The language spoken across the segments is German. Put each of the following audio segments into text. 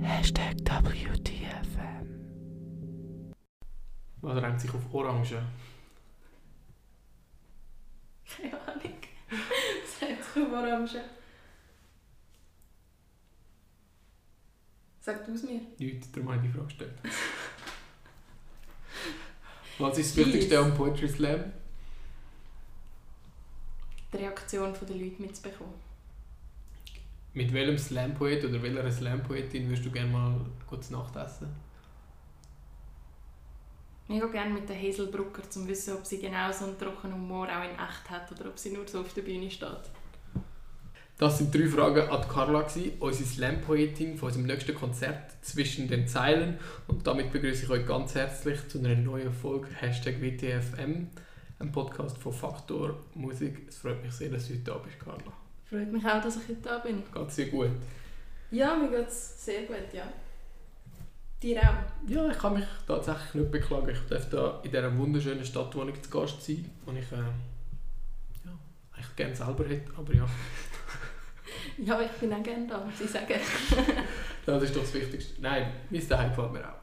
Hashtag WTFM. Was reimt sich auf Orange? Keine Ahnung. Was hat sich auf Orange? Sag du es mir. Nichts, darum habe ich die Frage gestellt. Was ist das. Wichtigste am Poetry Slam? Die Reaktion der Leute mitzubekommen. Mit welchem Slam-Poet oder welcher Slam-Poetin würdest du gerne mal kurz Nacht essen? Mega gerne mit der Hazel Brucker, um zu wissen, ob sie genau so einen trockenen Humor auch in echt hat oder ob sie nur so auf der Bühne steht. Das sind drei Fragen an Carla, unsere Slam-Poetin von unserem nächsten Konzert «Zwischen den Zeilen». Und damit begrüße ich euch ganz herzlich zu einer neuen Folge Hashtag WTFM, einem Podcast von Faktor Musik. Es freut mich sehr, dass du heute da bist, Carla. Freut mich auch, dass ich heute da bin. Geht dir gut? Ja, mir geht es sehr gut, ja. Dir auch? Ja, ich kann mich tatsächlich nicht beklagen. Ich darf da in dieser wunderschönen Stadt, wo ich zu Gast sein und ich äh, ja, eigentlich gerne selber hätte, aber ja, Ja, ich bin auch gerne da, muss ich sagen. das ist doch das Wichtigste. Nein, mein Daheim gefällt mir auch.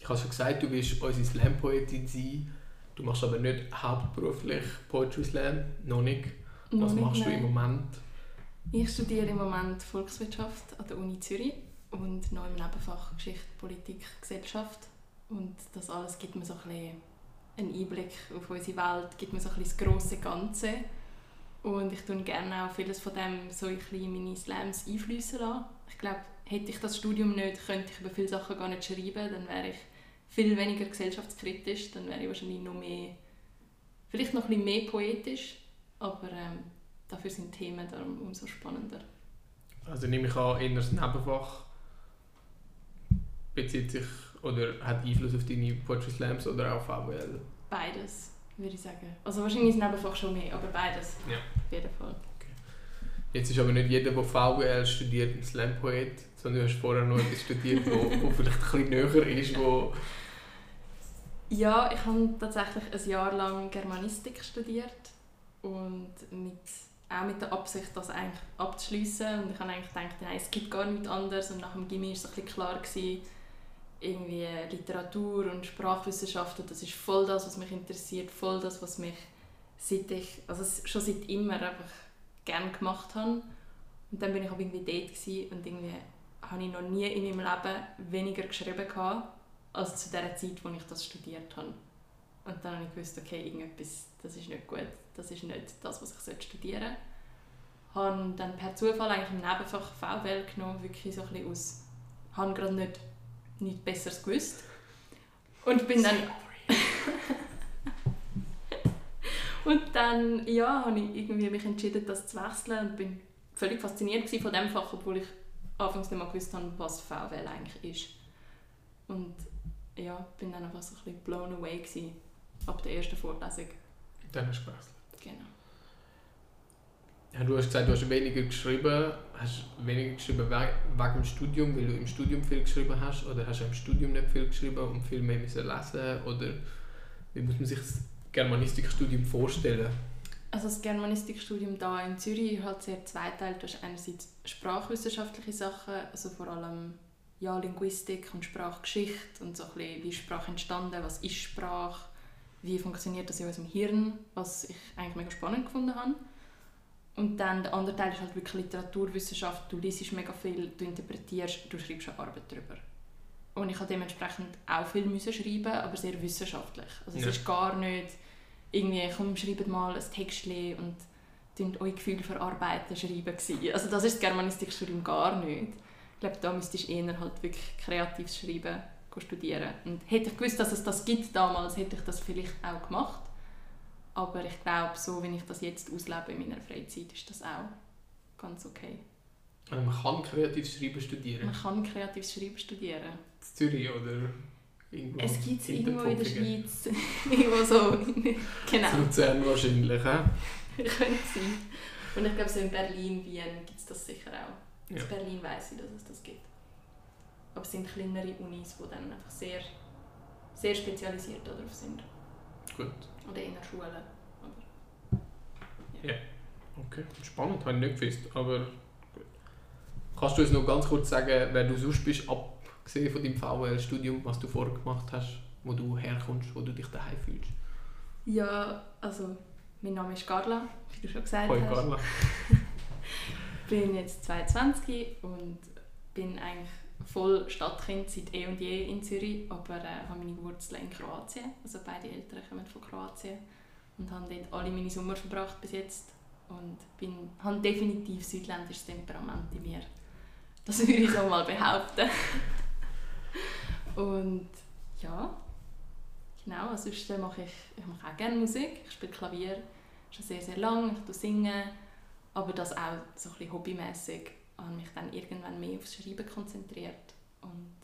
Ich habe schon gesagt, du willst unsere Slam-Poetin sein. Du machst aber nicht hauptberuflich Poetry Slam, noch nicht. Was Noch nicht, machst du nein. im Moment? Ich studiere im Moment Volkswirtschaft an der Uni Zürich und noch im Nebenfach Geschichte, Politik, Gesellschaft. Und das alles gibt mir so ein bisschen einen Einblick auf unsere Welt, gibt mir so ein bisschen das grosse Ganze. Und ich tue gerne auch vieles von dem so ein bisschen in meine Slams einfließen lassen. Ich glaube, hätte ich das Studium nicht, könnte ich über viele Sachen gar nicht schreiben, dann wäre ich viel weniger gesellschaftskritisch, dann wäre ich wahrscheinlich noch mehr, vielleicht noch ein bisschen mehr poetisch, aber ähm, dafür sind Themen darum umso spannender. Also nehme ich an, eher das Nebenfach bezieht sich oder hat Einfluss auf deine Poetry Slams oder auch VWL? Beides, würde ich sagen. Also wahrscheinlich ist es einfach schon mehr, aber beides. Ja. Auf jeden Fall. Jetzt ist aber nicht jeder, der VWL studiert, ein Slam-Poet, sondern du hast vorher noch etwas studiert, wo, wo vielleicht ein bisschen näher ist, wo... Ja, ich habe tatsächlich ein Jahr lang Germanistik studiert und mit, auch mit der Absicht, das eigentlich abzuschliessen. Und ich habe eigentlich gedacht, nein, es gibt gar nichts anderes. Und nach dem Gimmi war es ein bisschen klar, gewesen, irgendwie Literatur und Sprachwissenschaften, das ist voll das, was mich interessiert, voll das, was mich seit ich, also schon seit immer einfach gerne gemacht habe. Und dann bin ich aber irgendwie dort und irgendwie habe ich noch nie in meinem Leben weniger geschrieben gehabt, als zu der Zeit, wo ich das studiert habe. Und dann habe ich gewusst, okay, irgendetwas, das ist nicht gut, das ist nicht das, was ich studieren sollte. Habe dann per Zufall eigentlich im Nebenfach VWL genommen, wirklich so ein bisschen aus, habe gerade nicht nichts Besseres gewusst. Und bin dann... und dann, ja, habe ich irgendwie mich entschieden, das zu wechseln und bin völlig fasziniert von dem Fach, obwohl ich anfangs nicht mal gewusst habe, was VWL eigentlich ist. Und ja, bin dann einfach so ein bisschen blown away gewesen, ab der ersten Vorlesung. Dann hast du gewechselt. Genau. Ja, du hast gesagt, du hast weniger geschrieben. Hast du weniger geschrieben we- wegen dem Studium, weil du im Studium viel geschrieben hast? Oder hast du im Studium nicht viel geschrieben und viel mehr müssen lesen? Oder wie muss man sich das Germanistikstudium vorstellen? Also das Germanistikstudium da in Zürich halt sehr zweiteilt. Du hast einerseits sprachwissenschaftliche Sachen, also vor allem ja, Linguistik und Sprachgeschichte und so ein bisschen, wie ist Sprache entstanden, was ist Sprache, wie funktioniert das in unserem Hirn, was ich eigentlich mega spannend gefunden habe. Und dann der andere Teil ist halt wirklich Literaturwissenschaft. Du liest mega viel, du interpretierst, du schreibst eine Arbeit darüber. Und ich habe dementsprechend auch viel müssen schreiben, aber sehr wissenschaftlich. Also es Ja. ist gar nicht irgendwie, komm, schreibt mal ein Textchen und eure Gefühle verarbeiten, schreiben gewesen. Also das ist das Germanistikstudium gar nicht. Ich glaube, da müsstest du eher halt wirklich kreatives Schreiben studieren. Und hätte ich gewusst, dass es das gibt damals, hätte ich das vielleicht auch gemacht. Aber ich glaube, so wie ich das jetzt auslebe in meiner Freizeit, ist das auch ganz okay. Also man kann kreatives Schreiben studieren. Man kann kreatives Schreiben studieren. In Zürich oder irgendwo Es gibt es irgendwo in der. Schweiz. irgendwo so. genau. In Luzern wahrscheinlich, hä? Könnte sein. Und ich glaube, so in Berlin, Wien gibt es das sicher auch. Ja. In Berlin weiß ich, dass es das gibt. Aber es sind kleinere Unis, die dann einfach sehr, sehr spezialisiert darauf sind. Gut. Oder in der Schule. Aber Okay, spannend, habe ich nicht gewusst. Aber gut. kannst du uns noch ganz kurz sagen, wer du sonst bist, abgesehen von deinem VWL-Studium, was du vorher gemacht hast, wo du herkommst, wo du dich daheim fühlst? Ja, also mein Name ist Carla, wie du schon gesagt Hoi hast. Carla. Bin jetzt 22 und bin eigentlich voll Stadtkind seit eh und je in Zürich, aber äh, habe meine Wurzeln in Kroatien. Also beide Eltern kommen von Kroatien und habe dort alle meine Sommer verbracht bis jetzt und bin, habe definitiv südländisches Temperament in mir. Das würde ich so mal behaupten. und ja, genau, sonst äh, mache ich, ich mache auch gerne Musik, ich spiele Klavier schon sehr, sehr lange, ich tue singen, aber das auch so ein bisschen hobbymäßig habe mich dann irgendwann mehr aufs Schreiben konzentriert und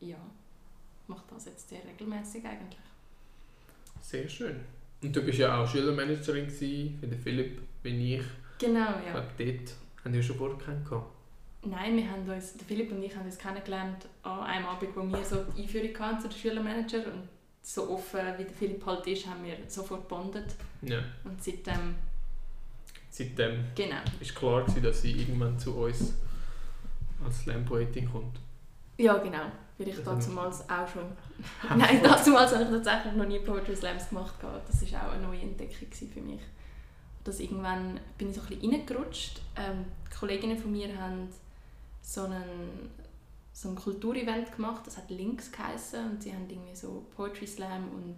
ja, mache das jetzt sehr regelmäßig eigentlich. Sehr schön. Und du bist ja auch Schülermanagerin gewesen, wie der Philipp, wie ich. Genau, ja. glaube, dort haben wir schon vorher kennengelernt. Nein, wir haben uns, der Philipp und ich haben uns kennengelernt an einem Abend, wo wir so die Einführung hatten zu den Schülermanager und so offen wie der Philipp halt ist, haben wir sofort bondet Ja. und seitdem, Seitdem genau. war klar, gewesen, dass sie irgendwann zu uns als Slam-Poetin kommt. Ja, genau. Weil ich damals auch schon... Nein, damals habe ich tatsächlich noch nie Poetry Slams gemacht. Das war auch eine neue Entdeckung für mich. Das irgendwann bin ich so ein bisschen reingerutscht. Ähm, die Kolleginnen von mir haben so einen, so ein Kulturevent gemacht, das hat Links geheissen und sie haben irgendwie so Poetry Slam und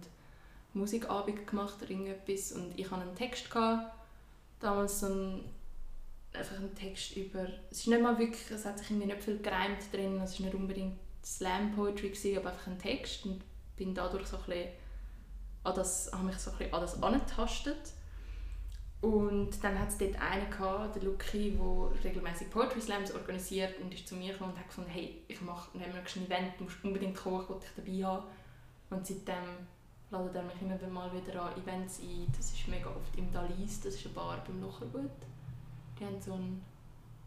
Musikabend gemacht oder irgendetwas und ich hatte einen Text, gehabt, damals so ein, einfach ein Text über, es ist nicht mal wirklich, es hat sich irgendwie nicht viel gereimt drin, es war nicht unbedingt Slam Poetry, gewesen, aber einfach ein Text und bin dadurch so ein an das, habe mich so ein an das angetastet. Und dann hat es dort einen gehabt, der Luki, der regelmäßig Poetry Slams organisiert und ist zu mir gekommen und hat gefunden, hey, ich mache nämlich ein Event, du musst unbedingt kommen, ich dich dabei haben. Und seitdem ladet er mich immer mal wieder an Events ein. Das ist mega oft im Dalis, das ist eine Bar beim Lochergut. Die haben so einen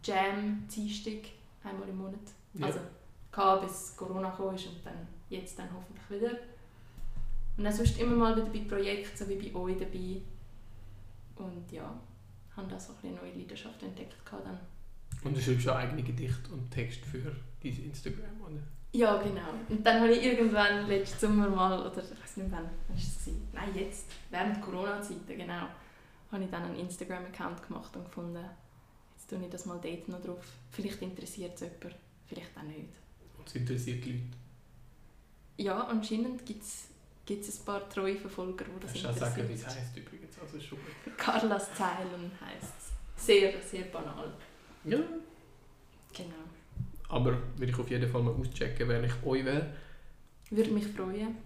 Jam-Dienstag einmal im Monat. Ja. Also, gehabt, bis Corona ist und dann jetzt dann hoffentlich wieder. Und dann sonst immer mal wieder bei Projekten, so wie bei euch dabei. Und ja, habe da so eine neue Leidenschaft entdeckt dann. Und du schreibst auch eigene Gedichte und Text für dein Instagram, oder? Ja, genau. Und dann habe ich irgendwann letzten Sommer mal, oder ich weiß nicht wann, wann war es? gewesen? Nein, jetzt, während Corona-Zeiten, genau, habe ich dann einen Instagram-Account gemacht und gefunden, jetzt tue ich das mal dort noch drauf. Vielleicht interessiert es jemanden, vielleicht auch nicht. Und es interessiert die Leute. Ja, anscheinend gibt es ein paar treue Verfolger, die das Kannst du sagen, wie es interessiert. heisst übrigens, also ist schon gut. Carlas Zeilen heisst es. Sehr, sehr banal. Ja. Genau. Aber würde ich auf jeden Fall mal auschecken, wenn ich euch wäre. Würde mich freuen.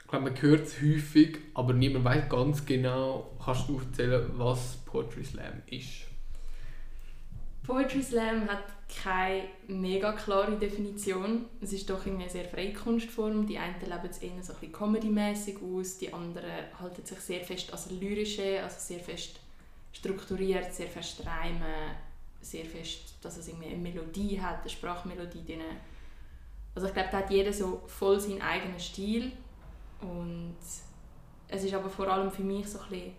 Ich glaube, man hört es häufig, aber niemand weiß ganz genau. Kannst du erzählen, was Poetry Slam ist? Poetry Slam hat keine mega klare Definition. Es ist doch irgendwie eine sehr freie Kunstform. Die einen leben es eher so ein bisschen comedy aus, die anderen halten sich sehr fest als lyrische, also sehr fest strukturiert, sehr fest reimen, sehr fest, dass es irgendwie eine Melodie hat, eine Sprachmelodie drin. Also ich glaube, da hat jeder so voll seinen eigenen Stil und es ist aber vor allem für mich so ein bisschen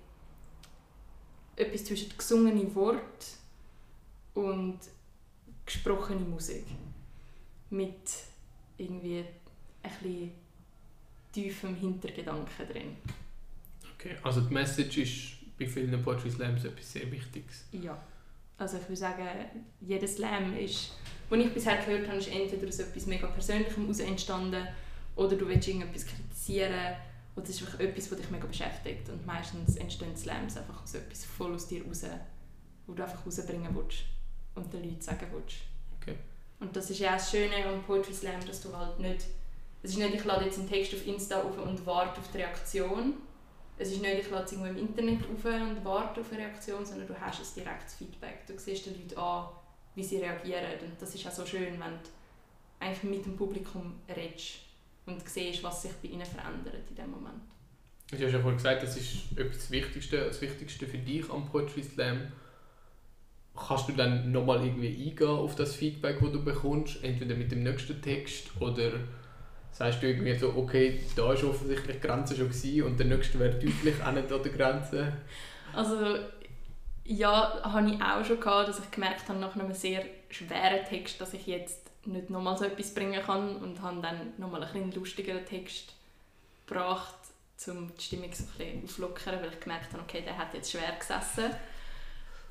etwas zwischen gesungene Wort und gesprochene Musik. Mit irgendwie ein bisschen tiefem Hintergedanken drin. Okay, also die Message ist bei vielen Poetry Slams etwas sehr Wichtiges. Ja. Also ich würde sagen, jeder Slam ist, den ich bisher gehört habe, ist entweder aus etwas mega Persönlichem heraus entstanden oder du willst irgendetwas kritisieren oder es ist einfach etwas, das dich mega beschäftigt. Und meistens entstehen Slams einfach aus etwas voll aus dir raus, wo du einfach rausbringen willst und den Leuten sagen willst. Okay. Und das ist ja auch das Schöne am Poetry Slam, dass du halt nicht... Es ist nicht, ich lade jetzt einen Text auf Insta auf und warte auf die Reaktion. Es ist nicht, ich lade irgendwo im Internet auf und warte auf eine Reaktion, sondern du hast ein direktes Feedback. Du siehst den Leuten an, wie sie reagieren. Und das ist auch so schön, wenn du eigentlich mit dem Publikum redest und siehst, was sich bei ihnen verändert in dem Moment. Du hast ja vorhin gesagt, das ist etwas das Wichtigste, das Wichtigste für dich am Poetry Slam. Kannst du dann nochmal irgendwie eingehen auf das Feedback, das du bekommst, entweder mit dem nächsten Text oder sagst du irgendwie so, okay, da war offensichtlich die Grenze schon gewesen und der nächste wäre deutlich auch nicht an der Grenze. Also Ja, habe ich auch schon gehabt, dass ich gemerkt habe, nach einem sehr schweren Text, dass ich jetzt nicht nochmal so etwas bringen kann und habe dann nochmal einen lustigeren Text gebracht, um die Stimmung so ein bisschen aufzulockern, weil ich gemerkt habe, okay, der hat jetzt schwer gesessen.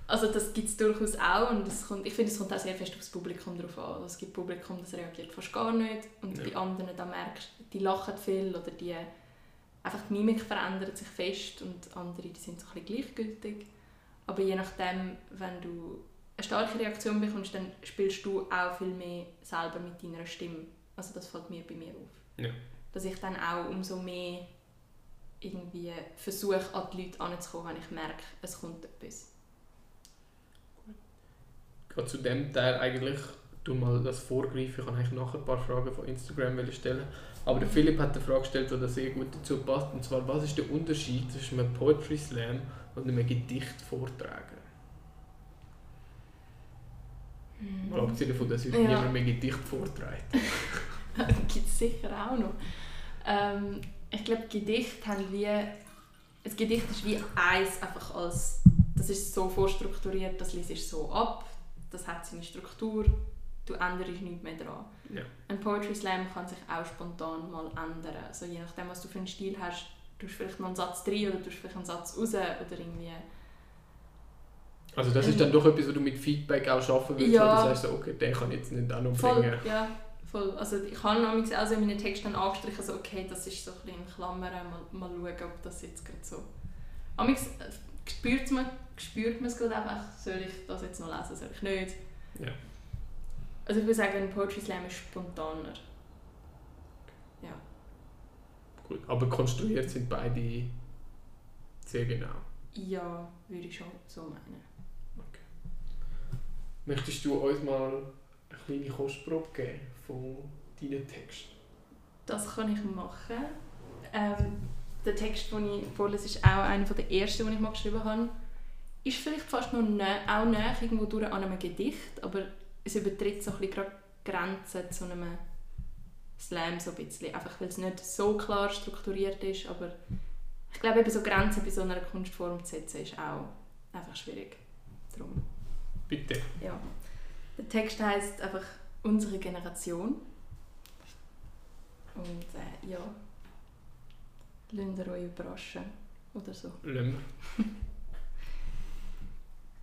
Also das gibt es durchaus auch und es kommt, ich finde, es kommt auch sehr fest aufs Publikum drauf an. Also es gibt Publikum, das reagiert fast gar nicht und Ja. bei anderen, da merkst du, die lachen viel oder die einfach die Mimik verändert sich fest und andere, die sind so ein bisschen gleichgültig. Aber je nachdem, wenn du eine starke Reaktion bekommst, dann spielst du auch viel mehr selber mit deiner Stimme. Also das fällt mir bei mir auf. Ja. Dass ich dann auch umso mehr irgendwie versuche, an die Leute anzukommen, wenn ich merke, es kommt etwas. Gerade zu dem Teil eigentlich, du mal das vorgreifen, ich kann eigentlich nachher ein paar Fragen von Instagram stellen. Aber der Philipp hat eine Frage gestellt, die sehr gut dazu passt. Und zwar, was ist der Unterschied zwischen einem Poetry Slam und einem Gedicht vortragen? Mal abgesehen davon, dass ich Ja. niemand mehr Gedicht vorträgt. gibt es sicher auch noch. Ähm, ich glaube, Gedicht haben wie... Ein Gedicht ist wie eins, einfach als... Das ist so vorstrukturiert, das liest so ab, das hat seine Struktur, du änderst nichts mehr dran. Ja. Ein Poetry Slam kann sich auch spontan mal ändern. Also je nachdem, was du für einen Stil hast, tust du vielleicht noch einen Satz rein oder tust vielleicht einen Satz raus oder irgendwie... Also das ist dann doch etwas, wo du mit Feedback auch schaffen willst, Ja. oder sagst du, okay, den kann ich jetzt nicht noch Voll, ja, voll. Also ich habe also in meinen Texten dann angestrichen, so, okay, das ist so ein bisschen in Klammern, mal, mal schauen, ob das jetzt gerade so... Manchmal spürt man, spürt man es gerade einfach, soll ich das jetzt noch lesen, soll ich nicht? Ja. Also ich würde sagen, ein Poetry Slam ist spontaner. Gut. Aber konstruiert sind beide sehr genau. Ja, würde ich schon so meinen. Möchtest du uns mal eine kleine Kostprobe geben von deinen Texten? Das kann ich machen. Ähm, der Text, den ich vorlese, ist auch einer der ersten, den ich mal geschrieben habe. Ist vielleicht fast noch nä auch näher irgendwo durch an einem Gedicht, aber es übertritt so ein bisschen Grenzen zu einem Slam so ein bisschen. Einfach weil es nicht so klar strukturiert ist, aber ich glaube eben so Grenzen bei so einer Kunstform zu setzen ist auch einfach schwierig. Darum. Bitte. Ja. Der Text heißt einfach unsere Generation. Und äh, ja, lasst ihr euch überraschen oder so. Lassen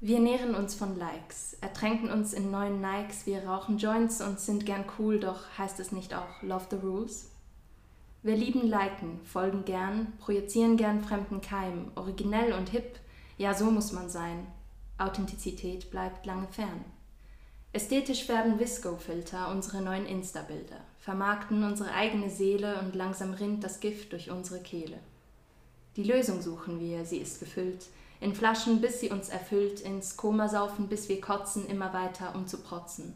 wir. Nähren uns von Likes, ertränken uns in neuen Nikes, wir rauchen Joints und sind gern cool, doch heißt es nicht auch Love the Rules? Wir lieben Liken, folgen gern, projizieren gern fremden Keim, originell und hip, ja so muss man sein. Authentizität bleibt lange fern. Ästhetisch färben Visco-Filter unsere neuen Insta-Bilder, vermarkten unsere eigene Seele und langsam rinnt das Gift durch unsere Kehle. Die Lösung suchen wir, sie ist gefüllt, in Flaschen, bis sie uns erfüllt, ins Koma saufen, bis wir kotzen, immer weiter, um zu protzen.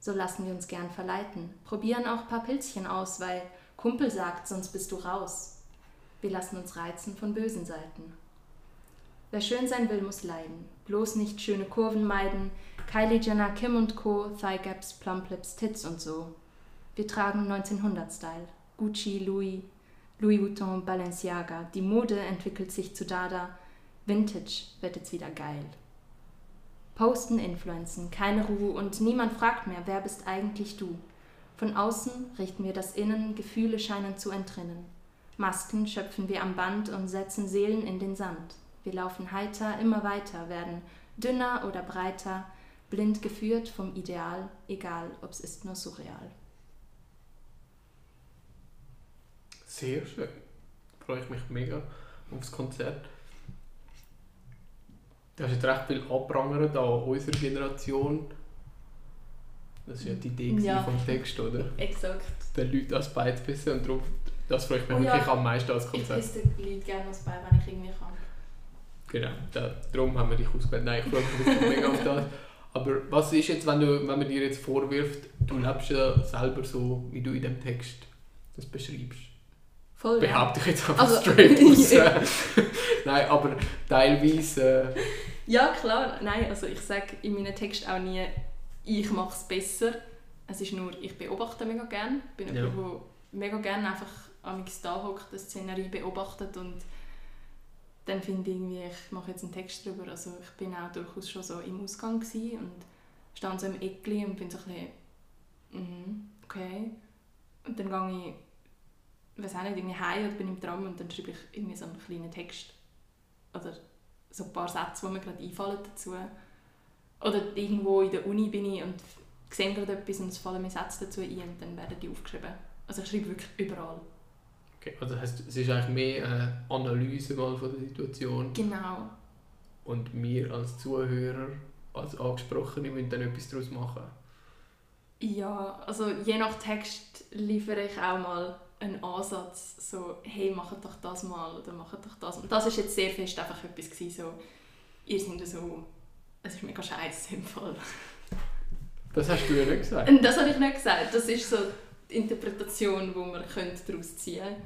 So lassen wir uns gern verleiten, probieren auch paar Pilzchen aus, weil Kumpel sagt, sonst bist du raus. Wir lassen uns reizen von bösen Seiten. Wer schön sein will, muss leiden, bloß nicht schöne Kurven meiden, Kylie Jenner, Kim und Co., Thigh Gaps, Plump Lips, Tits und so. Wir tragen 1900-Style, Gucci, Louis, Louis Vuitton, Balenciaga. Die Mode entwickelt sich zu Dada, Vintage wird jetzt wieder geil. Posten, Influenzen, keine Ruhe und niemand fragt mehr, wer bist eigentlich du? Von außen richten wir das Innen, Gefühle scheinen zu entrinnen. Masken schöpfen wir am Band und setzen Seelen in den Sand. Wir laufen heiter, immer weiter, werden dünner oder breiter, blind geführt vom Ideal, egal ob's ist nur surreal. Sehr schön. Freue ich mich mega aufs Konzert. Du hast jetzt recht viel abprangert an unserer Generation. Das war ja die Idee Ja. vom Text, oder? Exakt. Den Leuten als Bein zu wissen und darum, das freut mich Oh ja. wirklich am meisten als Ich Konzert. esse den Leuten gerne was bei, wenn ich irgendwie kann. Genau, da, darum haben wir dich ausgewählt. Nein, ich freue mich mega auf das. Aber was ist jetzt, wenn, du, wenn man dir jetzt vorwirft, du lebst ja selber so, wie du in dem Text das beschreibst? Voll, ja. Behaupte ich jetzt einfach Also- straight aus. Nein, aber teilweise... Äh, Ja, klar. Nein, also ich sage in meinen Texten auch nie, ich mache es besser. Es ist nur, ich beobachte mega gerne. Ich bin Ja. jemand, der mega gerne einfach am da hockt, die Szenerie beobachtet und dann finde ich irgendwie, ich mache jetzt einen Text darüber. Also ich bin auch durchaus schon so im Ausgang gewesen und stand so im Eckli und bin so ein bisschen, mhm, okay. Und dann gehe ich, weiß auch nicht, irgendwie heim oder bin im Tram und dann schreibe ich irgendwie so einen kleinen Text. Oder so ein paar Sätze, die mir gerade einfallen dazu. Oder irgendwo in der Uni bin ich und sehe gerade etwas und es fallen mir Sätze dazu ein und dann werden die aufgeschrieben. Also ich schreibe wirklich überall. Okay, also heißt, es ist eigentlich mehr eine Analyse mal von der Situation Genau. und wir als Zuhörer, als Angesprochene, müssen dann etwas daraus machen. Ja, also je nach Text liefere ich auch mal einen Ansatz, so «Hey, macht doch das mal» oder «Macht doch das». Und das war jetzt sehr fest einfach etwas, gewesen, so «Ihr seid so, es ist mega scheiße im Fall». Das hast du ja nicht gesagt. Und das habe ich nicht gesagt, das ist so die Interpretation, die man daraus ziehen könnte.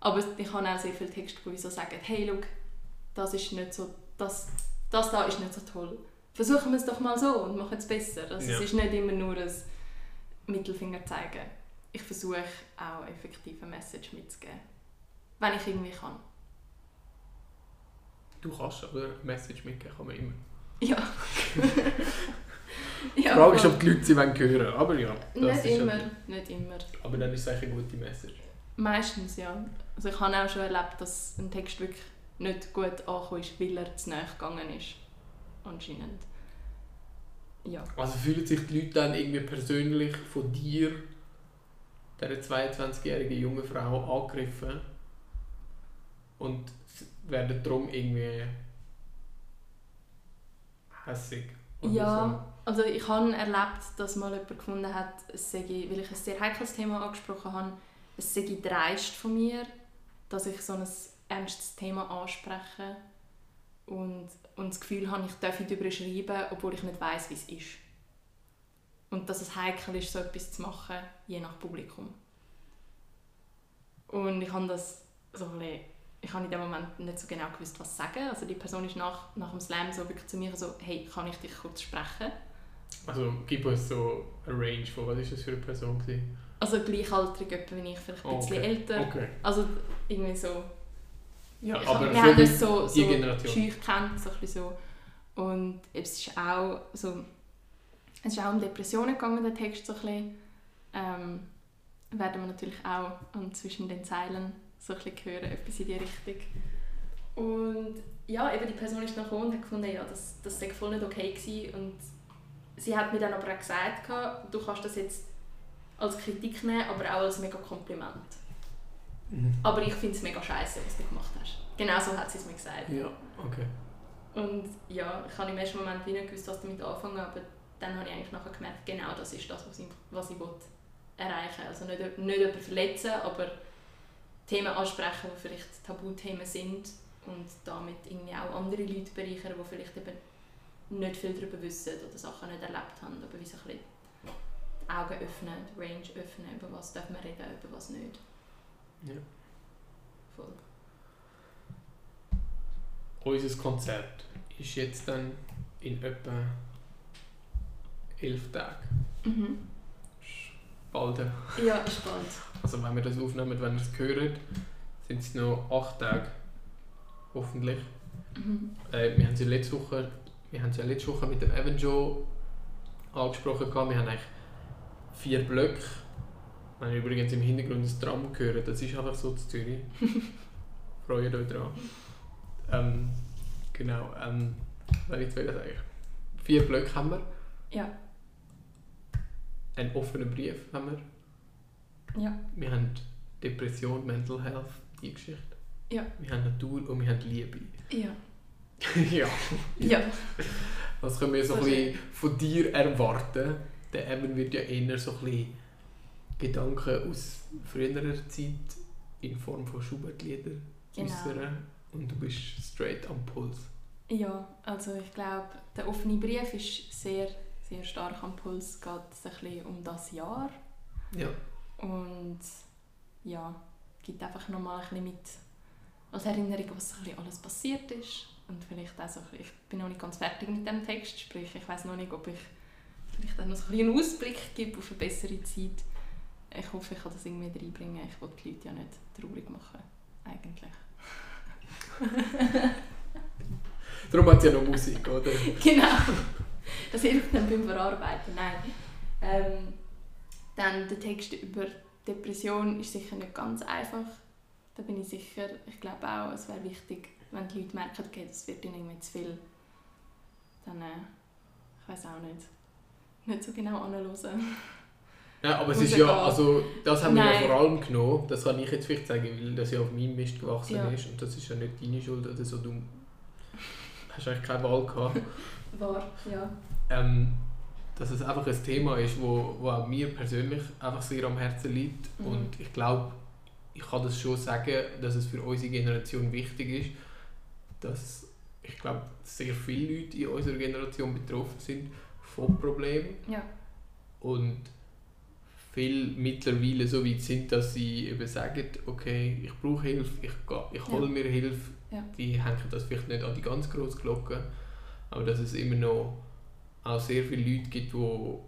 Aber ich habe auch sehr viele Texte, die so sagen «Hey, schau, das ist nicht so, das, das da ist nicht so toll. Versuchen wir es doch mal so und machen es besser». Also Ja. es ist nicht immer nur ein Mittelfinger zeigen. Ich versuche auch effektiv eine Message mitzugeben. Wenn ich irgendwie kann. Du kannst aber Message mitgeben, kann man immer. Ja. Die Frage ist, ob die Leute sie wollen hören aber ja. Nicht immer, ja- nicht immer. Aber dann ist es eigentlich eine gute Message. Meistens, ja. Also ich habe auch schon erlebt, dass ein Text wirklich nicht gut angekommen ist, weil er zu nahe gegangen ist. Anscheinend. Ja. Also fühlen sich die Leute dann irgendwie persönlich von dir, dieser 22-jährigen jungen Frau, angegriffen und werden darum irgendwie hässig? Ja, also ich habe erlebt, dass mal jemand gefunden hat, es sei, weil ich ein sehr heikles Thema angesprochen habe, es sei dreist von mir, dass ich so ein ernstes Thema anspreche und, und das Gefühl habe, ich darf nicht darüber schreiben, obwohl ich nicht weiß, wie es ist. Und dass es heikel ist, so etwas zu machen, je nach Publikum. Und ich habe das so ein bisschen, ich habe in dem Moment nicht so genau gewusst, was sagen. Also die Person ist nach, nach dem Slam so wirklich zu mir so, hey, kann ich dich kurz sprechen? so? Also gib uns so eine Range von, was ist das für eine Person gewesen? Also gleichaltrig, wie ich, vielleicht ein Oh, bisschen okay. älter. Okay. Also irgendwie so, Ja, ich, aber wir so haben uns so, so scheu gekannt, so ein bisschen so. Und es ist auch so, es ist auch um Depressionen gegangen, der Text so ein bisschen. Ähm, werden wir natürlich auch und zwischen den Zeilen so ein bisschen hören, etwas in die Richtung. Und ja, eben die Person ist gekommen und hat gefunden, ja, das, das sei voll nicht okay gewesen. Und sie hat mir dann aber auch gesagt, du kannst das jetzt als Kritik nehmen, aber auch als mega Kompliment. Mhm. Aber ich finde es mega scheiße, was du gemacht hast. Genau so hat sie es mir gesagt. Ja, okay. Und ja, ich habe im ersten Moment nicht gewusst, was damit anfangen, aber dann habe ich eigentlich nachher gemerkt, genau das ist das, was ich, was ich will erreichen will. Also nicht, nicht jemanden verletzen, aber Themen ansprechen, die vielleicht Tabuthemen sind und damit irgendwie auch andere Leute bereichern, die vielleicht eben nicht viel darüber wissen oder Sachen nicht erlebt haben, aber wie so ein bisschen die Augen öffnen, die Range öffnen, über was darf man reden, über was nicht. Ja. Voll. Unser Konzert ist jetzt dann in etwa elf Tagen. Mhm. Bald. Ja, ist bald. Also wenn wir das aufnehmen, wenn ihr es hört, sind es noch acht Tage. Hoffentlich. Mhm. Äh, wir haben sie letzte Woche, wir haben sie ja letzte Woche mit dem Evan Joe angesprochen gehabt. Wir haben eigentlich vier Blöcke. Wir haben übrigens im Hintergrund das Tram gehört. Das ist einfach so zu Zürich. Freut euch dran. Ähm, genau. Ähm, was ich jetzt will sagen. Vier Blöcke haben wir. Ja. Einen offenen Brief haben wir. Ja. Wir haben Depression, Mental Health, die Geschichte. Ja. Wir haben Natur und wir haben Liebe. Ja. ja. Ja. Was können wir so ein bisschen von dir erwarten? Der Evan wird ja eher so ein bisschen Gedanken aus früherer Zeit in Form von Schubert-Liedern Genau. äußern. Und du bist straight am Puls. Ja, also ich glaube, der offene Brief ist sehr, sehr stark am Puls. Es geht ein bisschen um das Jahr. Ja. Und ja, gibt einfach nochmal ein bisschen mit als Erinnerung, was so ein bisschen alles passiert ist. Und vielleicht auch so, ich bin noch nicht ganz fertig mit dem Text, sprich ich weiß noch nicht, ob ich vielleicht auch noch so ein bisschen einen Ausblick gebe auf eine bessere Zeit. Ich hoffe, ich kann das irgendwie reinbringen. Ich will die Leute ja nicht traurig machen, eigentlich. Darum hat es ja noch Musik, oder? genau. Das hilft dann beim Verarbeiten. Nein. Ähm, dann der Text über Depression ist sicher nicht ganz einfach. Da bin ich sicher. Ich glaube auch, es wäre wichtig, wenn die Leute merken, okay, das wird ihnen irgendwie zu viel. Dann, äh, ich weiß auch nicht, nicht so genau anhören. Ja, aber es ist ja also das haben wir ja vor allem genommen, das kann ich jetzt vielleicht sagen, weil das ja auf meinem Mist gewachsen Ja. ist und das ist ja nicht deine Schuld oder so, du hast eigentlich keine Wahl gehabt. War, ja. ähm, dass es einfach ein Thema ist, wo, wo auch mir persönlich einfach sehr am Herzen liegt Mhm. und ich glaube, ich kann das schon sagen, dass es für unsere Generation wichtig ist, dass ich glaube, sehr viele Leute in unserer Generation betroffen sind von Problemen Ja. und viele mittlerweile so weit sind, dass sie eben sagen, okay, ich brauche Hilfe, ich, ich hole Ja. mir Hilfe. Ja. Die hängen das vielleicht nicht an die ganz grosse Glocke, aber dass es immer noch auch sehr viele Leute gibt, die wo,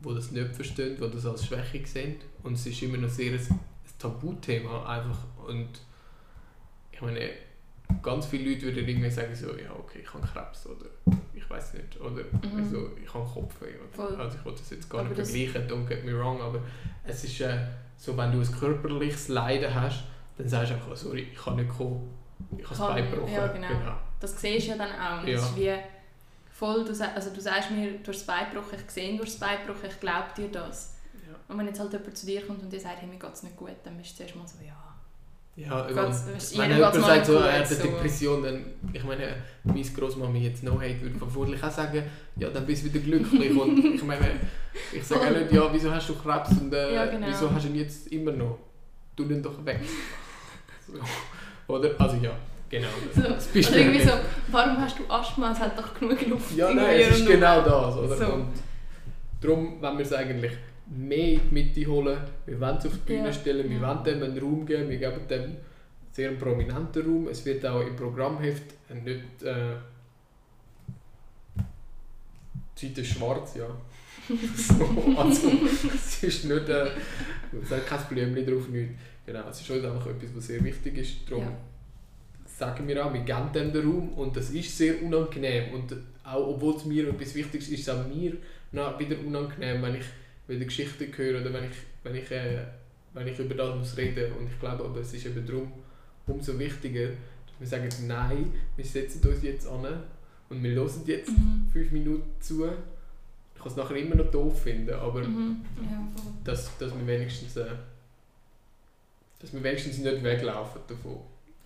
wo das nicht verstehen, die das als Schwäche sehen. Und es ist immer noch sehr ein, ein Tabuthema einfach. Und ich meine, ganz viele Leute würden irgendwie sagen so, ja okay, ich habe Krebs oder ich weiß nicht, oder Mhm. also, ich habe Kopfweh. Oder, also ich wollte das jetzt gar Aber nicht vergleichen, don't get me wrong, aber es ist äh, so, wenn du ein körperliches Leiden hast, dann sagst du einfach, sorry, ich kann nicht kommen, ich habe das Kann Bein gebrochen. ja, genau. Das siehst du ja dann auch. Und Ja. Das ist wie voll, du, also du sagst mir, du hast das Bein gebrochen, ich sehe, du hast das Bein gebrochen, ich glaube dir das. Ja. Und wenn jetzt halt jemand zu dir kommt und dir sagt, hey, mir geht es nicht gut, dann bist du zuerst mal so, ja. Ja, weisst, wenn jemand sagt, so, er hat eine. Depression, dann, ich meine, meine Großmami jetzt noch hat, würde vermutlich auch sagen, ja, dann bist du wieder glücklich. und ich meine, ich sage auch nicht, ja, wieso hast du Krebs und äh, Ja, genau. wieso hast du ihn jetzt immer noch? Tu ihn doch weg. So. Oder? Also ja, genau. So, Das, Oder Beispiel irgendwie so, warum hast du Asthma, es hat doch genug Luft. Ja, in nein, es ist genau das. Oder? So. Und darum wollen wir es eigentlich mehr in die Mitte holen. Wir wollen es auf die Bühne Ja. stellen, wir Ja. wollen dem einen Raum geben, wir geben dem sehr einen prominenten Raum. Es wird auch im Programmheft nicht... Äh, die Seite ist schwarz, ja. so, also, es ist nicht... Äh, es hat kein Blümchen drauf, nicht. Genau, es ist halt einfach etwas, was sehr wichtig ist. Darum Ja. Sagen wir auch, wir geben dem den Raum und das ist sehr unangenehm und auch obwohl es mir etwas wichtig ist, ist es auch mir noch wieder unangenehm, wenn ich wieder Geschichten höre oder wenn ich, wenn ich, äh, wenn ich über das muss reden und ich glaube aber es ist eben darum umso wichtiger, dass wir sagen, nein, wir setzen uns jetzt an und wir hören jetzt Mhm. fünf Minuten zu. Ich kann es nachher immer noch doof finden, aber Mhm. Ja, dass, dass wir wenigstens äh, dass wir wenigstens nicht weglaufen davon.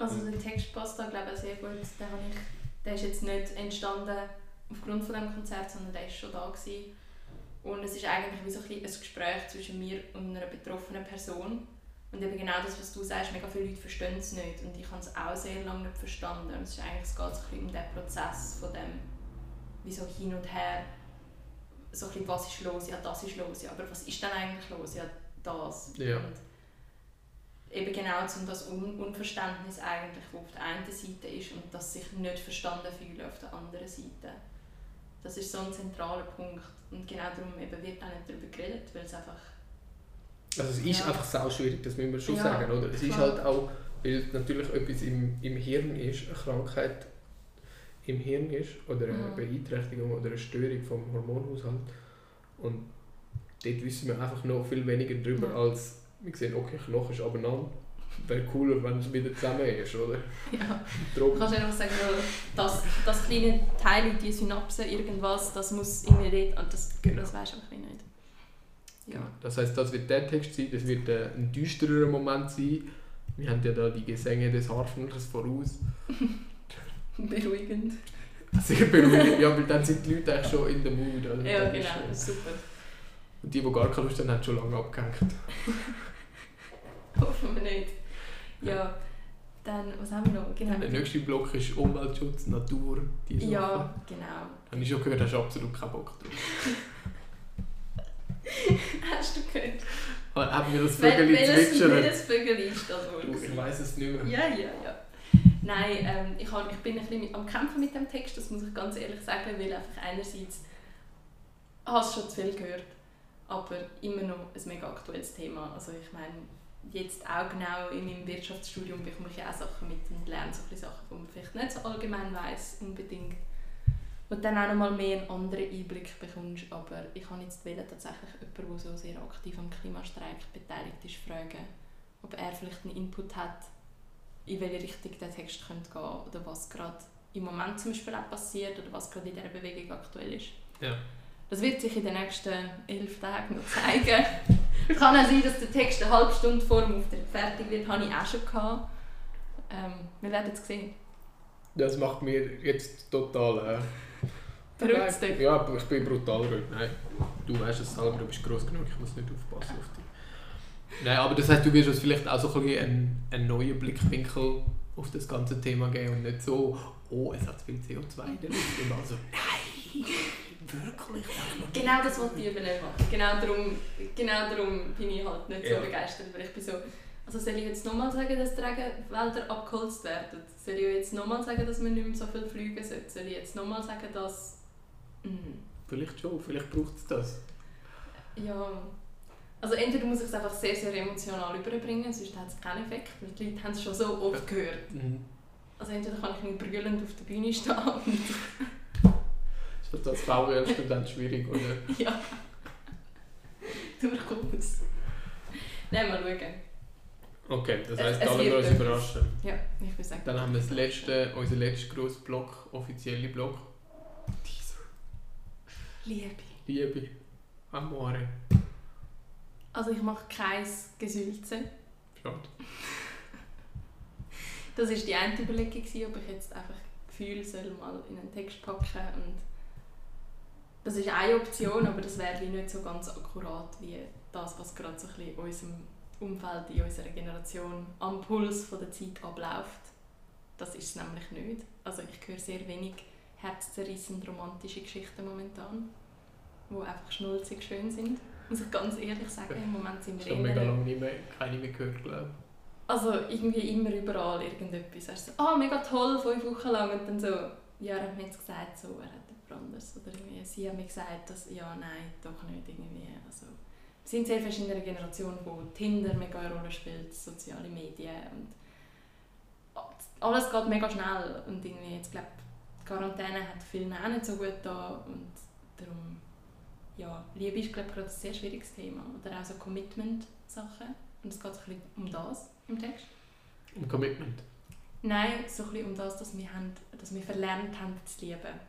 Also der Text passt da glaube ich sehr gut. Den, habe ich, der ist jetzt nicht entstanden aufgrund von dem Konzert, sondern der ist schon da gewesen. Und es ist eigentlich wie so ein, ein Gespräch zwischen mir und einer betroffenen Person. Und eben genau das, was du sagst, mega viele Leute verstehen es nicht. Und ich habe es auch sehr lange nicht verstanden. Und es, ist eigentlich, es geht so ein bisschen um den Prozess von dem, wie so hin und her, so ein bisschen, was ist los, ja das ist los, ja, aber was ist denn eigentlich los, ja das. Ja. Und eben genau um das Un Unverständnis eigentlich, das auf der einen Seite ist und das sich nicht verstanden fühlen auf der anderen Seite. Das ist so ein zentraler Punkt und genau darum eben wird auch nicht darüber geredet, weil es einfach... Also es ist Ja. einfach sau schwierig, das müssen wir schon Ja, sagen, oder? Es ist klar. halt auch, weil natürlich etwas im, im Hirn ist, eine Krankheit im Hirn ist oder eine Mhm. Beeinträchtigung oder eine Störung vom Hormonhaushalt und dort wissen wir einfach noch viel weniger darüber, Ja. als wir sehen, okay, Knochen ist abeinander, wäre cooler, wenn es wieder zusammen ist, oder? Ja. Kannst du einfach sagen, das, das kleine Teil, die Synapse, irgendwas, das muss irgendwie dort... und Das, Genau. das weisst du einfach nicht. Ja. Genau. Das heißt, das wird der Text sein, das wird äh, ein düsterer Moment sein. Wir haben ja da die Gesänge des Harfeners voraus. Beruhigend. Sehr beruhigend, ja, weil dann sind die Leute eigentlich schon in der Mood. Also Ja, genau, super. Und die, die gar keine Lust haben, haben schon lange abgehängt. Hoffen wir nicht. Ja, dann, was haben wir noch? Genau. Der nächste Block ist Umweltschutz, Natur, die Sachen. Ja, genau. Habe ich schon gehört, hast du absolut keinen Bock drauf. Hast du gehört? Haben wir das Vögel zwitschern? welches Vögel ist das wohl? Du, ich weiss es nicht mehr. Ja, ja, ja. Nein, ähm, ich, hab, ich bin ein bisschen am Kämpfen mit dem Text, das muss ich ganz ehrlich sagen, weil einfach einerseits habe ich schon zu viel gehört, aber immer noch ein mega aktuelles Thema. Also ich meine, jetzt auch genau in meinem Wirtschaftsstudium bekomme ich ja auch Sachen mit und lerne so Sachen, die man vielleicht nicht so allgemein weiß unbedingt. Und dann auch noch mal mehr einen anderen Einblick bekommst. Aber ich habe jetzt tatsächlich jemanden, der so sehr aktiv am Klimastreik beteiligt ist, fragen, ob er vielleicht einen Input hat, in welche Richtung der Text könnte gehen oder was gerade im Moment zum Beispiel auch passiert oder was gerade in dieser Bewegung aktuell ist. Ja. Das wird sich in den nächsten elf Tagen noch zeigen. Es kann auch sein, dass der Text eine halbe Stunde vor dem Auftritt fertig wird. Das hatte ich auch schon. Gehabt. Ähm, wir werden es sehen. Das macht mir jetzt total... Äh, Verrückt, Ja, ich bin brutal ruhig. Nein, du weißt es selber, du bist groß genug, ich muss nicht aufpassen auf dich. Nein, aber das heißt, du wirst uns vielleicht auch so ein bisschen einen, einen neuen Blickwinkel auf das ganze Thema geben und nicht so, oh, es hat viel CO2 in der Luft und also, nein, wirklich. Genau das wollte ich eben nicht machen. Genau darum, genau darum bin ich halt nicht Ja. so begeistert, weil ich bin so... Also soll ich jetzt nochmal sagen, dass die Regenwälder abgeholzt werden? Soll ich jetzt nochmal sagen, dass wir nicht mehr so viel fliegen sollten? Soll ich jetzt nochmal sagen, dass... Mhm. Vielleicht schon, vielleicht braucht es das. Ja, also entweder muss ich es einfach sehr, sehr emotional überbringen, sonst hat es keinen Effekt, weil die Leute haben es schon so oft gehört. Mhm. Also entweder kann ich nicht brüllend auf der Bühne stehen und Ist das als VWL-Student schwierig, oder? ja, durchkommt es. Nein, mal schauen. Okay, das Es- heisst, es alle wird wir uns überraschen. Ja, ich würde sagen. Dann haben wir das letzte, unseren letzten grossen Block, offizielle Block. Teaser. Liebe. Liebe. Amore. Also ich mache kein Gesülze. Schade. Das war die eine Überlegung, ob ich jetzt einfach Gefühl soll mal in einen Text packen und das ist eine Option, aber das wäre wie nicht so ganz akkurat wie das, was gerade so ein bisschen in unserem Umfeld, in unserer Generation am Puls von der Zeit abläuft. Das ist es nämlich nicht. Also ich höre sehr wenig herzzerrissend romantische Geschichten momentan, die einfach schnulzig schön sind. Muss ich ganz ehrlich sagen, im Moment sind Ich wir habe mega lange nicht mehr, keine mehr gehört, glaube also irgendwie immer überall irgendetwas. Du, so, ah, mega toll, fünf Wochen lang. Und dann so, ja, er hat mir jetzt gesagt, so, er hat anderes. Oder irgendwie, sie haben mir gesagt, dass, ja, nein, doch nicht irgendwie. Also, wir sind sehr fest in einer Generation, wo Tinder mega eine Rolle spielt, soziale Medien und alles geht mega schnell. Und irgendwie, jetzt glaube die Quarantäne hat vielen auch nicht so gut da und darum, ja, Liebe ist glaube gerade ein sehr schwieriges Thema. Oder auch so Commitment-Sachen. Und es geht so ein bisschen um das im Text. Um Commitment. Nein, so ein bisschen um das, dass wir, haben, dass wir verlernt haben zu lieben.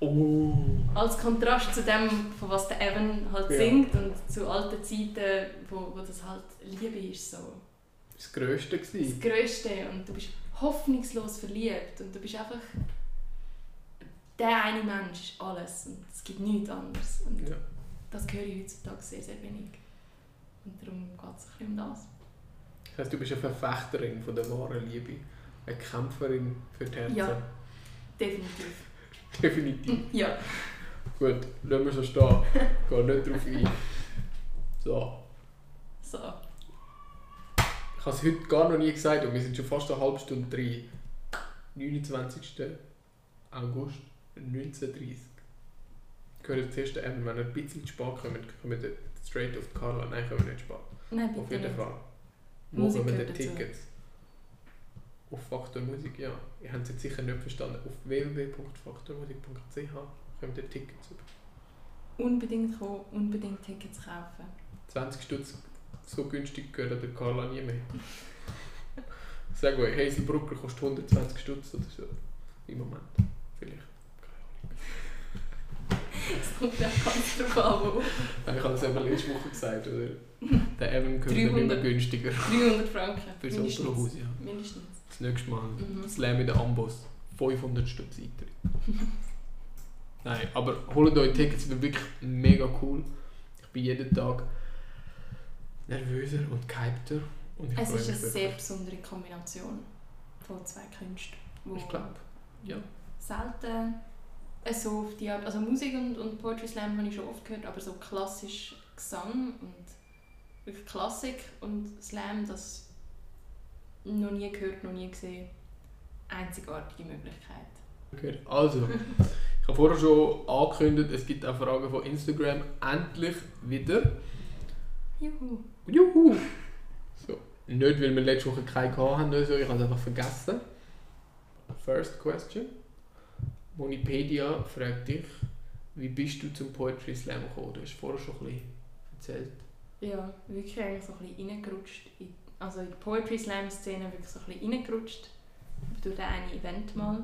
Oh. Als Kontrast zu dem, von was der Evan halt Ja. singt und zu alten Zeiten, wo, wo das halt Liebe ist, so Das Größte das war. Größte und du bist hoffnungslos verliebt und du bist einfach der eine Mensch ist alles und es gibt nichts anderes und Ja. das höre ich heutzutage sehr, sehr wenig. Und darum geht es ein bisschen um das. Das heisst, du bist eine Verfechterin von der wahren Liebe. Eine Kämpferin für die Herzen. Ja. Definitiv. Definitiv. Ja. Gut, lassen wir so stehen. Geh nicht drauf ein. So. So. Ich habe es heute gar noch nie gesagt und wir sind schon fast eine halbe Stunde drin. 29. August 1930. Ich höre das erste M, wenn wir ein bisschen zu spät kommen, kommen wir straight auf die Carla. Nein, kommen wir nicht spät. Nein, bitte Auf jeden nicht. Fall. Gehört die dazu. Tickets. Auf Faktor Musik, ja. Ihr habt es jetzt sicher nicht verstanden. Auf www.faktormusik.ch kommt ihr Tickets über. Unbedingt kommen, unbedingt Tickets kaufen. 20 Stutz so günstig gehört der Carla nie mehr. Sag mal, Hazelbrucker kostet 120 Stutz oder so. Im Moment. Vielleicht. Es kommt ja ganz drauf an, wo. Ich habe es eben letzte Woche gesagt, oder? Der Evan gehört mehr 300. günstiger. 300 Franken. Für so ein Haus, ja. Mindestens. Das nächste Mal. Mhm. Slam in der Amboss. 500 Stutz Eintritt. Nein, aber holt euch Tickets, wird wirklich mega cool. Ich bin jeden Tag nervöser und gehypter. Und ich Es ist eine sehr besondere Kombination von zwei Künsten, Ich glaube, ja. selten so auf die Art, also Musik und, und Poetry Slam habe ich schon oft gehört, aber so klassisch Gesang und wirklich Klassik und Slam, das noch nie gehört, noch nie gesehen. Einzigartige Möglichkeit. Okay, also, ich habe vorher schon angekündigt, es gibt auch Fragen von Instagram. Endlich wieder. Juhu. Juhu! So, Nicht, weil wir letzte Woche keinen hatten oder so, ich habe es einfach vergessen. First question. Monipedia fragt dich, wie bist du zum Poetry Slam gekommen? Du hast vorher schon ein bisschen erzählt. Ja, wirklich eigentlich so ein bisschen reingerutscht. In, also in die Poetry Slam Szene wirklich so ein bisschen reingerutscht. Durch das eine Event mal.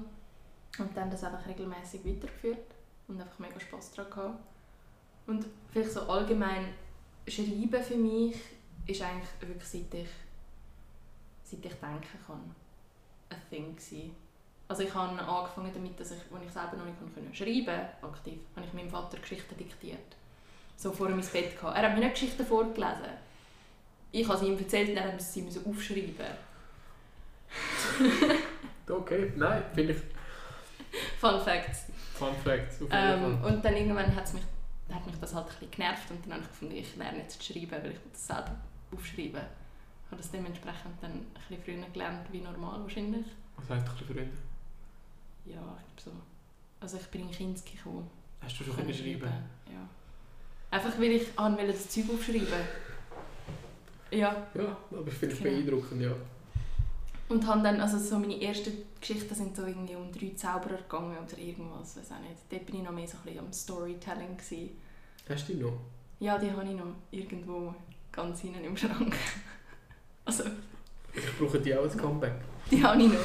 Und dann das einfach regelmäßig weitergeführt. Und einfach mega Spass daran gehabt. Und vielleicht so allgemein Schreiben für mich ist eigentlich wirklich seit ich, seit ich denken kann, ein Thing gewesen. Also ich habe angefangen damit, dass ich, als ich selber noch nicht konnte schreiben aktiv, habe ich meinem Vater Geschichten diktiert. So vor ins Bett gehabt. Er hat mir nicht Geschichten vorgelesen. Ich habe sie ihm erzählt er musste sie müssen aufschreiben. Okay, nein, finde ich Fun Facts. Fun Facts. Auf jeden Ähm, Fall. und dann irgendwann hat's mich, hat mich das halt ein bisschen genervt und dann habe ich gefunden, ich lerne jetzt zu schreiben, weil ich das selber aufschreiben. Ich habe das dementsprechend dann ein bisschen früher gelernt, wie normal wahrscheinlich. Was heisst ein bisschen Freunde? Ja, ich glaube so. Also ich bin in Kinski gekommen. Hast du schon können schreiben? Ja. Einfach weil ich an das Zeug aufschreiben. Ja. Ja, aber ich finde es Genau. beeindruckend, ja. Und habe dann, also so meine ersten Geschichten sind so irgendwie um drei Zauberer gegangen oder irgendwas, weiß auch nicht. Dort bin ich noch mehr so ein bisschen am Storytelling gewesen. Hast du die noch? Ja, die habe ich noch irgendwo ganz hinten im Schrank. Also, Ich brauche die auch als Comeback. die habe ich noch.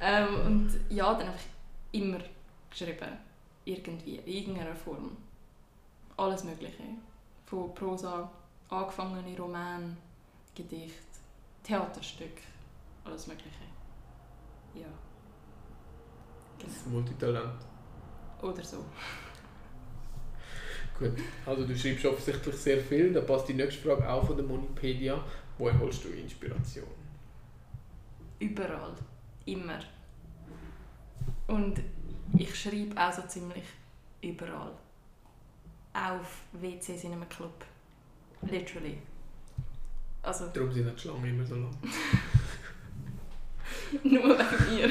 Ähm, und ja, dann einfach immer geschrieben. Irgendwie, in irgendeiner Form. Alles Mögliche. Von Prosa, angefangene Roman, Gedicht, Theaterstück, alles Mögliche. Ja. Das ist ein Multitalent. Oder so. Gut, also du schreibst offensichtlich sehr viel. Da passt die nächste Frage auch von der Monipedia. Woher holst du Inspiration? Überall. Immer. Und ich schreibe auch so ziemlich überall. Auch auf WCs in einem Club. Literally. Also Darum sind die Schlangen immer so lang. nur wegen mir.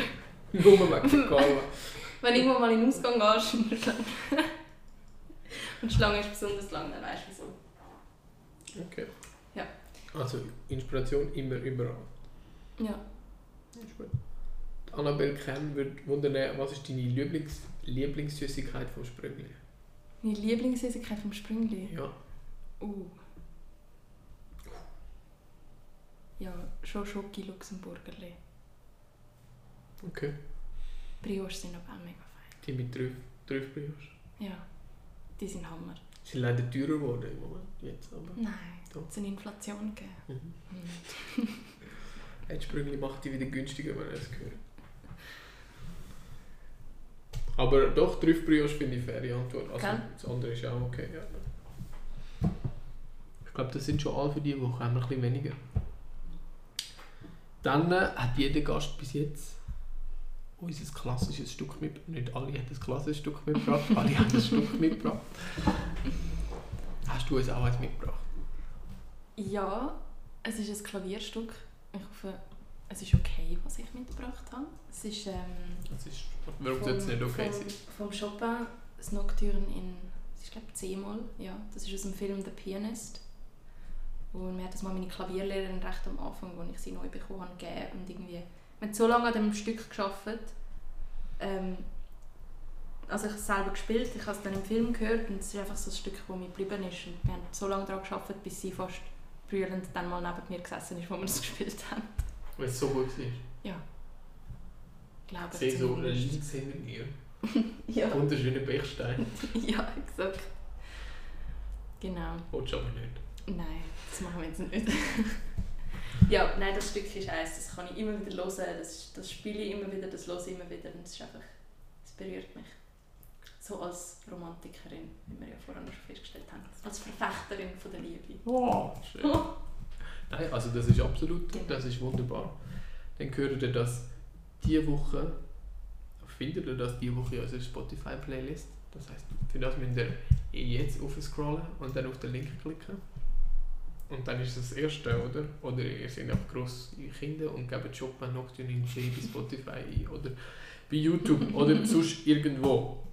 Nur wegen der Carla. Wenn du irgendwo mal in den Ausgang gehst und eine Schlange- und die Schlange ist besonders lang, dann weißt du wieso. Okay. Ja. Also Inspiration immer überall. Ja. Ist gut. Annabelle Ken würde wundern, was ist deine Lieblings Lieblingssüßigkeit vom Sprüngli? Meine Lieblingssüßigkeit vom Sprüngli? Ja. Uh. Ja, schon Schoki Luxemburgerli. Okay. Brioche sind aber auch mega fein. Die mit Trüff, Trüffbrioche. Ja, die sind Hammer. Sie sind leider teurer geworden im Moment. Jetzt aber. Nein, Doch. es hat eine Inflation gegeben. Mhm. Hm. Ein Sprüngli macht die wieder günstiger, wenn es gehört. Aber doch, Trüffbrioche finde ich faire Antwort. Also Gell? das andere ist auch okay. Ja. Ich glaube, das sind schon alle für diese Woche. Haben wir ein bisschen weniger. Dann äh, hat jeder Gast bis jetzt unser klassisches Stück mitgebracht. Nicht alle haben ein klassisches Stück mitgebracht, alle haben ein Stück mitgebracht. Hast du uns auch eins mitgebracht? Ja, es ist ein Klavierstück. Ich hoffe, es ist okay, was ich mitgebracht habe. Es ist ähm, Das ist, warum sollte es nicht okay vom, sein? Vom Chopin, das Nocturne in, es ist glaube C-Moll, ja. Das ist aus dem Film «The Pianist». Und mir hat das mal meine Klavierlehrerin recht am Anfang, als ich sie neu bekommen habe, gegeben. Und irgendwie, wir haben so lange an dem Stück gearbeitet. Ähm, also ich habe es selber gespielt, ich habe es dann im Film gehört und es ist einfach so ein Stück, das mir geblieben ist. Und wir haben so lange daran gearbeitet, bis sie fast brüllend dann mal neben mir gesessen ist, wo wir das gespielt haben. Weil es so gut war. Glaube Ich sehe so zumindest. links hinter mir. Ja. Wunderschöne Bechstein. ja, exakt. Genau. Willst du aber nicht. Nein, das machen wir jetzt nicht. ja, nein, das Stück ist eins, das kann ich immer wieder hören, das, das spiele ich immer wieder, das höre ich immer wieder und es ist einfach, es berührt mich. So als Romantikerin, wie wir ja vorhin schon festgestellt haben. Als Verfechterin von der Liebe. Wow, schön. Nein, also das ist absolut, das ist wunderbar. Dann hört ihr das diese Woche, findet ihr das diese Woche in unserer Spotify-Playlist. Das heisst, für das müsst ihr eh jetzt aufscrollen und dann auf den Link klicken. Und dann ist es das erste, oder? Oder ihr seid einfach grosse Kinder und gebt Chopin Nocturne in G bei Spotify ein oder bei YouTube oder sonst irgendwo.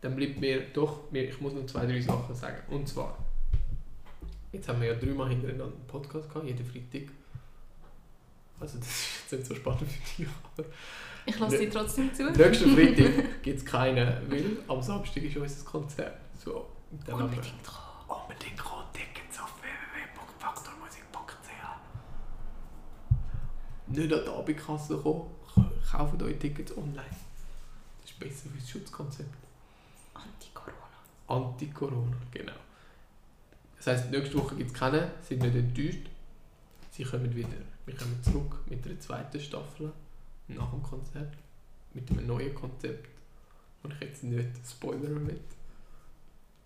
Dann bleibt mir doch, mir, ich muss noch zwei, drei Sachen sagen. Und zwar, Jetzt haben wir ja dreimal hintereinander einen Podcast gehabt, jeden Freitag. Also das ist jetzt nicht so spannend für dich, aber Ich lasse dir trotzdem zu. nächsten Freitag gibt es keinen, weil am Samstag ist unser Konzert. So, dann Unbedingt kommen. Unbedingt kommen Tickets auf www.faktormusik.ch Nicht an die Abendkasse kommen, kauft euch Tickets online. Das ist besser für das Schutzkonzept. Anti-Corona. Anti-Corona, genau. Das heisst, nächste Woche gibt es keine, sind nicht enttäuscht. Sie kommen wieder. Wir kommen zurück mit einer zweiten Staffel nach dem Konzert. Mit einem neuen Konzept. Und ich jetzt nicht spoilern will.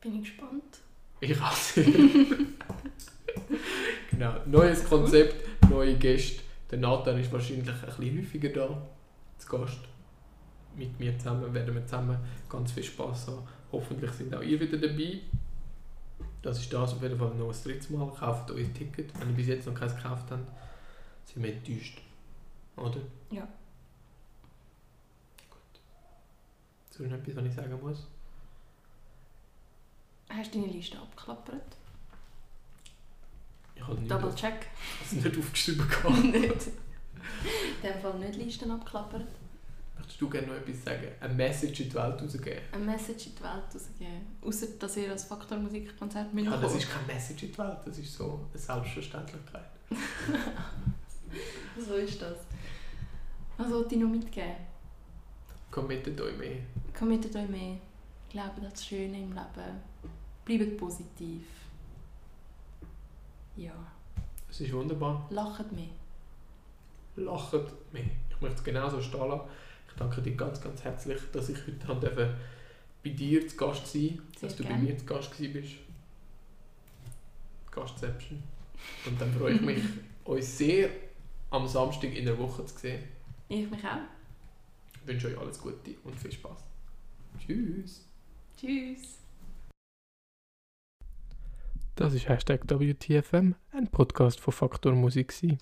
Bin ich gespannt. Ich hasse. genau, neues Konzept, neue Gäste. Der Nathan ist wahrscheinlich ein bisschen häufiger da, zu Gast. Mit mir zusammen werden wir zusammen ganz viel Spaß haben. Hoffentlich sind auch ihr wieder dabei. Das ist das auf jeden Fall noch das dritte Mal. Kauft euch ein Ticket. Wenn ihr bis jetzt noch keins gekauft habt, sind wir enttäuscht. Oder? Ja. Gut. So noch etwas, was ich sagen muss? Hast du deine Liste abgeklappert? Ich habe nicht, Double check. also nicht aufgeschrieben gehabt. nicht. In dem Fall nicht Listen abklappert. Möchtest du gerne noch etwas sagen? Eine Message in die Welt rausgeben? Eine Message in die Welt rausgeben. Außer dass ihr als Faktor Musikkonzert Ja, das mitkommt. ist keine Message in die Welt, das ist so eine Selbstverständlichkeit. So ist das. Was wollte ich noch mitgeben? Committet euch mehr. Committet euch mehr. Glaubt an das Schöne im Leben. Bleibt positiv. Ja. Es ist wunderbar. Lacht mehr. Lacht mehr. Ich möchte es genauso stehen lassen. Ich danke dir ganz, ganz herzlich, dass ich heute durfte bei dir zu Gast sein Sehr dass du gern. bei mir zu Gast bist. Gastception. Und dann freue ich mich, euch sehr am Samstag in der Woche zu sehen. Ich mich auch. Ich wünsche euch alles Gute und viel Spaß. Tschüss. Tschüss. Das ist WTFM, ein Podcast von Faktor Musik. gewesen.